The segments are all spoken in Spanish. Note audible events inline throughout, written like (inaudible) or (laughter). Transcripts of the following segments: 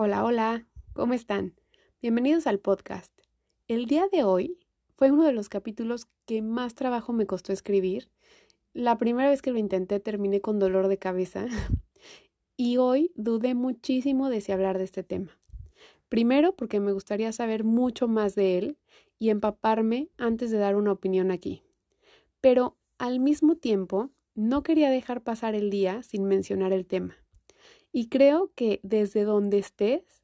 Hola, hola, ¿cómo están? Bienvenidos al podcast. El día de hoy fue uno de los capítulos que más trabajo me costó escribir. La primera vez que lo intenté terminé con dolor de cabeza (laughs) y hoy dudé muchísimo de si hablar de este tema. Primero porque me gustaría saber mucho más de él y empaparme antes de dar una opinión aquí. Pero al mismo tiempo no quería dejar pasar el día sin mencionar el tema. Y creo que desde donde estés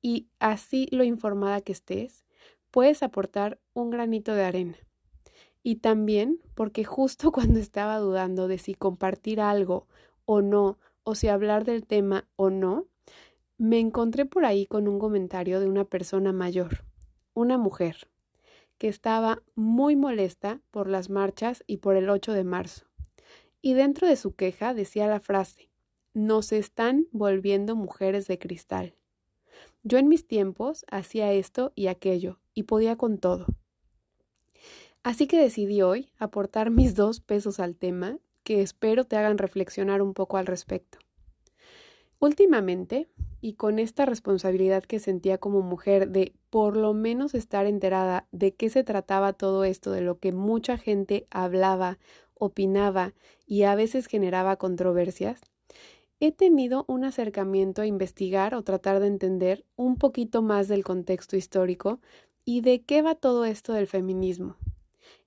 y así lo informada que estés, puedes aportar un granito de arena. Y también porque justo (laughs) cuando estaba dudando de si compartir algo o no, o si hablar del tema o no, me encontré por ahí con un comentario de una persona mayor, una mujer, que estaba muy molesta por las marchas y por el 8 de marzo. Y dentro de su queja decía la frase, nos están volviendo mujeres de cristal. Yo en mis tiempos hacía esto y aquello, y podía con todo. Así que decidí hoy aportar (laughs) mis dos pesos al tema, que espero te hagan reflexionar un poco al respecto. Últimamente, y con esta responsabilidad que sentía como mujer de por lo menos estar enterada de qué se trataba todo esto, de lo que mucha gente hablaba, opinaba y a veces generaba controversias, he tenido un acercamiento a investigar o tratar de entender un poquito más del contexto histórico y de qué va todo esto del feminismo.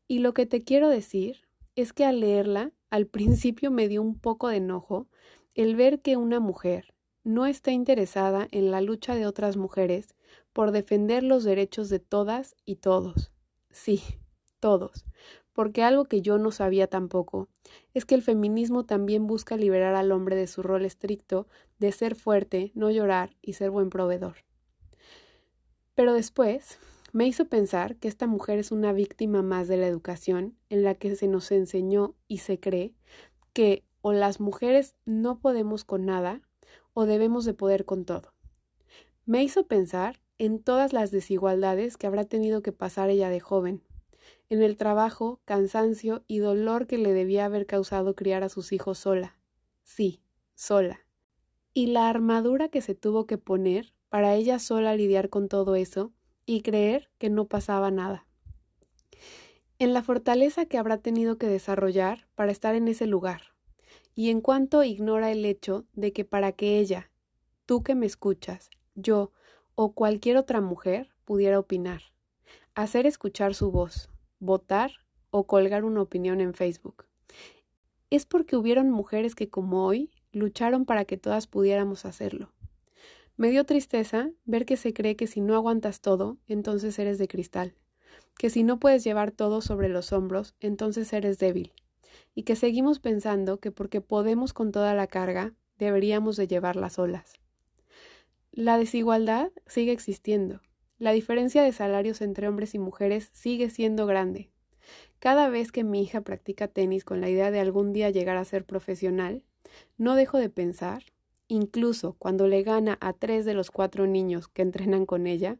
Y lo que te quiero decir es que al leerla, al (laughs) principio me dio un poco de enojo el ver que una mujer no está interesada en la lucha de otras mujeres por defender los derechos de todas y todos. Sí, todos, porque algo que yo no sabía tampoco es que el feminismo también busca liberar al hombre de su rol estricto de ser fuerte, no llorar y ser buen proveedor. Pero después me hizo pensar que esta mujer es una víctima más de la educación en la que se nos enseñó y se cree que o las mujeres no podemos con nada o debemos de poder con todo. Me hizo pensar en todas las desigualdades que habrá tenido que pasar ella de joven, en el trabajo, cansancio y dolor que le debía haber causado criar a sus hijos sola. Sí, sola. Y la armadura que se tuvo que poner para ella sola lidiar con todo eso y creer que no pasaba nada. En la fortaleza que habrá tenido que desarrollar para estar en ese lugar. Y en cuanto ignora el hecho de que para que ella, tú que me escuchas, yo o cualquier otra mujer pudiera opinar, hacer escuchar su voz, votar o colgar una opinión en Facebook. Es porque hubieron mujeres que como hoy lucharon para que todas pudiéramos hacerlo. Me dio tristeza ver que se cree que si no aguantas todo, entonces eres de cristal, que si no puedes llevar todo sobre los hombros, entonces eres débil, y que seguimos pensando que porque podemos con toda la carga, deberíamos de llevarlas solas. La desigualdad sigue existiendo, la diferencia de salarios entre hombres y mujeres sigue siendo grande. Cada vez que mi hija practica tenis con la idea de algún día llegar a ser profesional, no dejo de pensar, incluso cuando le gana a tres de los cuatro niños que entrenan con ella,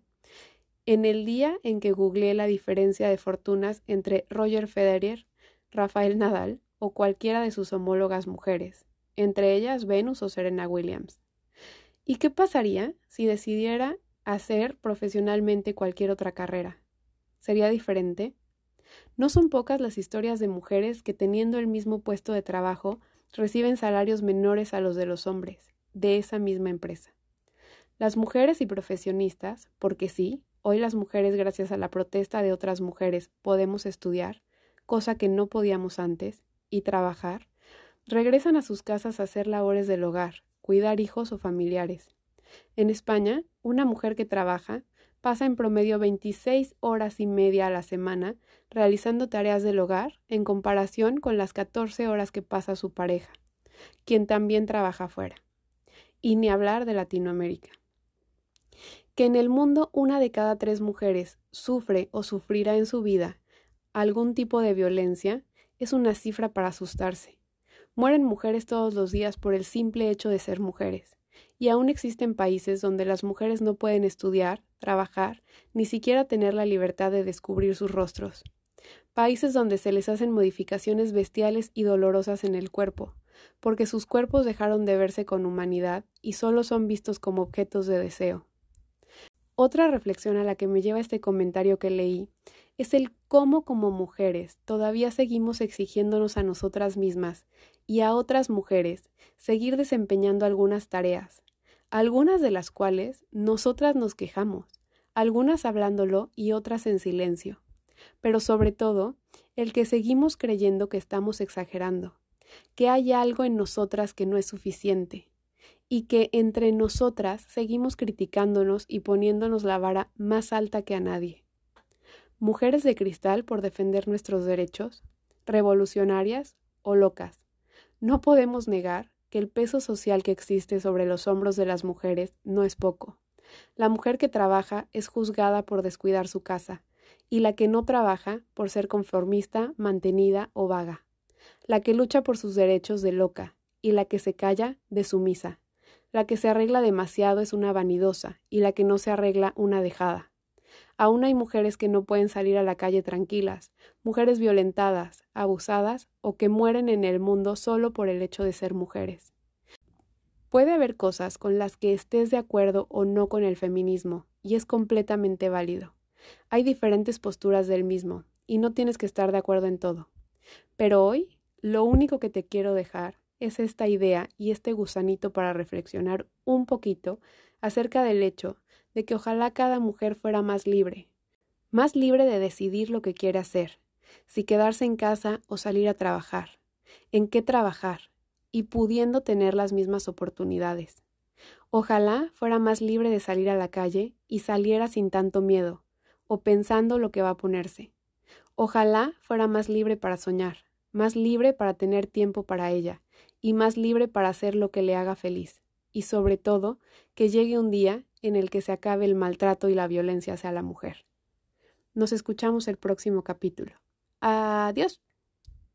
en el día en que googleé la diferencia de fortunas entre Roger Federer, Rafael Nadal o cualquiera de sus homólogas mujeres, entre ellas Venus o Serena Williams. ¿Y qué pasaría si decidiera hacer profesionalmente cualquier otra carrera. ¿Sería diferente? No son pocas las historias de mujeres que teniendo el mismo puesto de trabajo reciben salarios menores a los de los hombres, de esa misma empresa. Las mujeres y profesionistas, porque sí, hoy las mujeres gracias a la protesta de otras mujeres podemos estudiar, cosa que no podíamos antes, y trabajar, regresan a sus casas a hacer labores del hogar, cuidar hijos o familiares, en España, una mujer que trabaja pasa en promedio 26 horas y media a la semana realizando tareas del hogar en comparación con las 14 horas que pasa su pareja, quien también trabaja fuera. Y ni hablar de Latinoamérica. Que en el mundo una de cada tres mujeres sufre o sufrirá en su vida algún tipo de violencia es una cifra para asustarse. Mueren mujeres todos los días por el simple hecho de ser mujeres y aún existen países donde las mujeres no pueden estudiar, trabajar, ni siquiera tener la libertad de descubrir sus rostros. Países donde se les hacen modificaciones bestiales y dolorosas en el cuerpo, porque sus cuerpos dejaron de verse con humanidad y solo son vistos como objetos de deseo. Otra reflexión a la que me lleva este comentario que leí es el cómo como mujeres todavía seguimos exigiéndonos a nosotras mismas y a otras mujeres seguir desempeñando algunas tareas, algunas de las cuales nosotras nos quejamos, algunas hablándolo y otras en silencio, pero sobre todo el que seguimos creyendo que estamos exagerando, que hay algo en nosotras que no es suficiente, y que entre nosotras seguimos criticándonos y poniéndonos la vara más alta que a nadie. Mujeres de cristal por defender nuestros derechos, revolucionarias o locas. No podemos negar que el peso social que existe sobre los hombros de las mujeres no es poco. La mujer que trabaja es juzgada por descuidar su casa, y la que no trabaja por ser conformista, mantenida o vaga. La que lucha por sus derechos de loca, y la que se calla de sumisa. La que se arregla demasiado es una vanidosa y la que no se arregla una dejada. Aún hay mujeres que no pueden salir a la calle tranquilas, mujeres violentadas, abusadas o que mueren en el mundo solo por el hecho de ser mujeres. Puede haber cosas con las que estés de acuerdo o no con el feminismo, y es completamente válido. Hay diferentes posturas del mismo, y no tienes que estar de acuerdo en todo. Pero hoy, lo único que te quiero dejar es esta idea y este gusanito para reflexionar un poquito acerca del hecho de que ojalá cada mujer fuera más libre, más libre de decidir lo que quiere hacer, si quedarse en casa o salir a trabajar, en qué trabajar, y pudiendo tener las mismas oportunidades. Ojalá fuera más libre de salir a la calle y saliera sin tanto miedo, o pensando lo que va a ponerse. Ojalá fuera más libre para soñar, más libre para tener tiempo para ella, y más libre para hacer lo que le haga feliz, y sobre todo que llegue un día en el que se acabe el maltrato y la violencia hacia la mujer. Nos escuchamos el próximo capítulo. Adiós.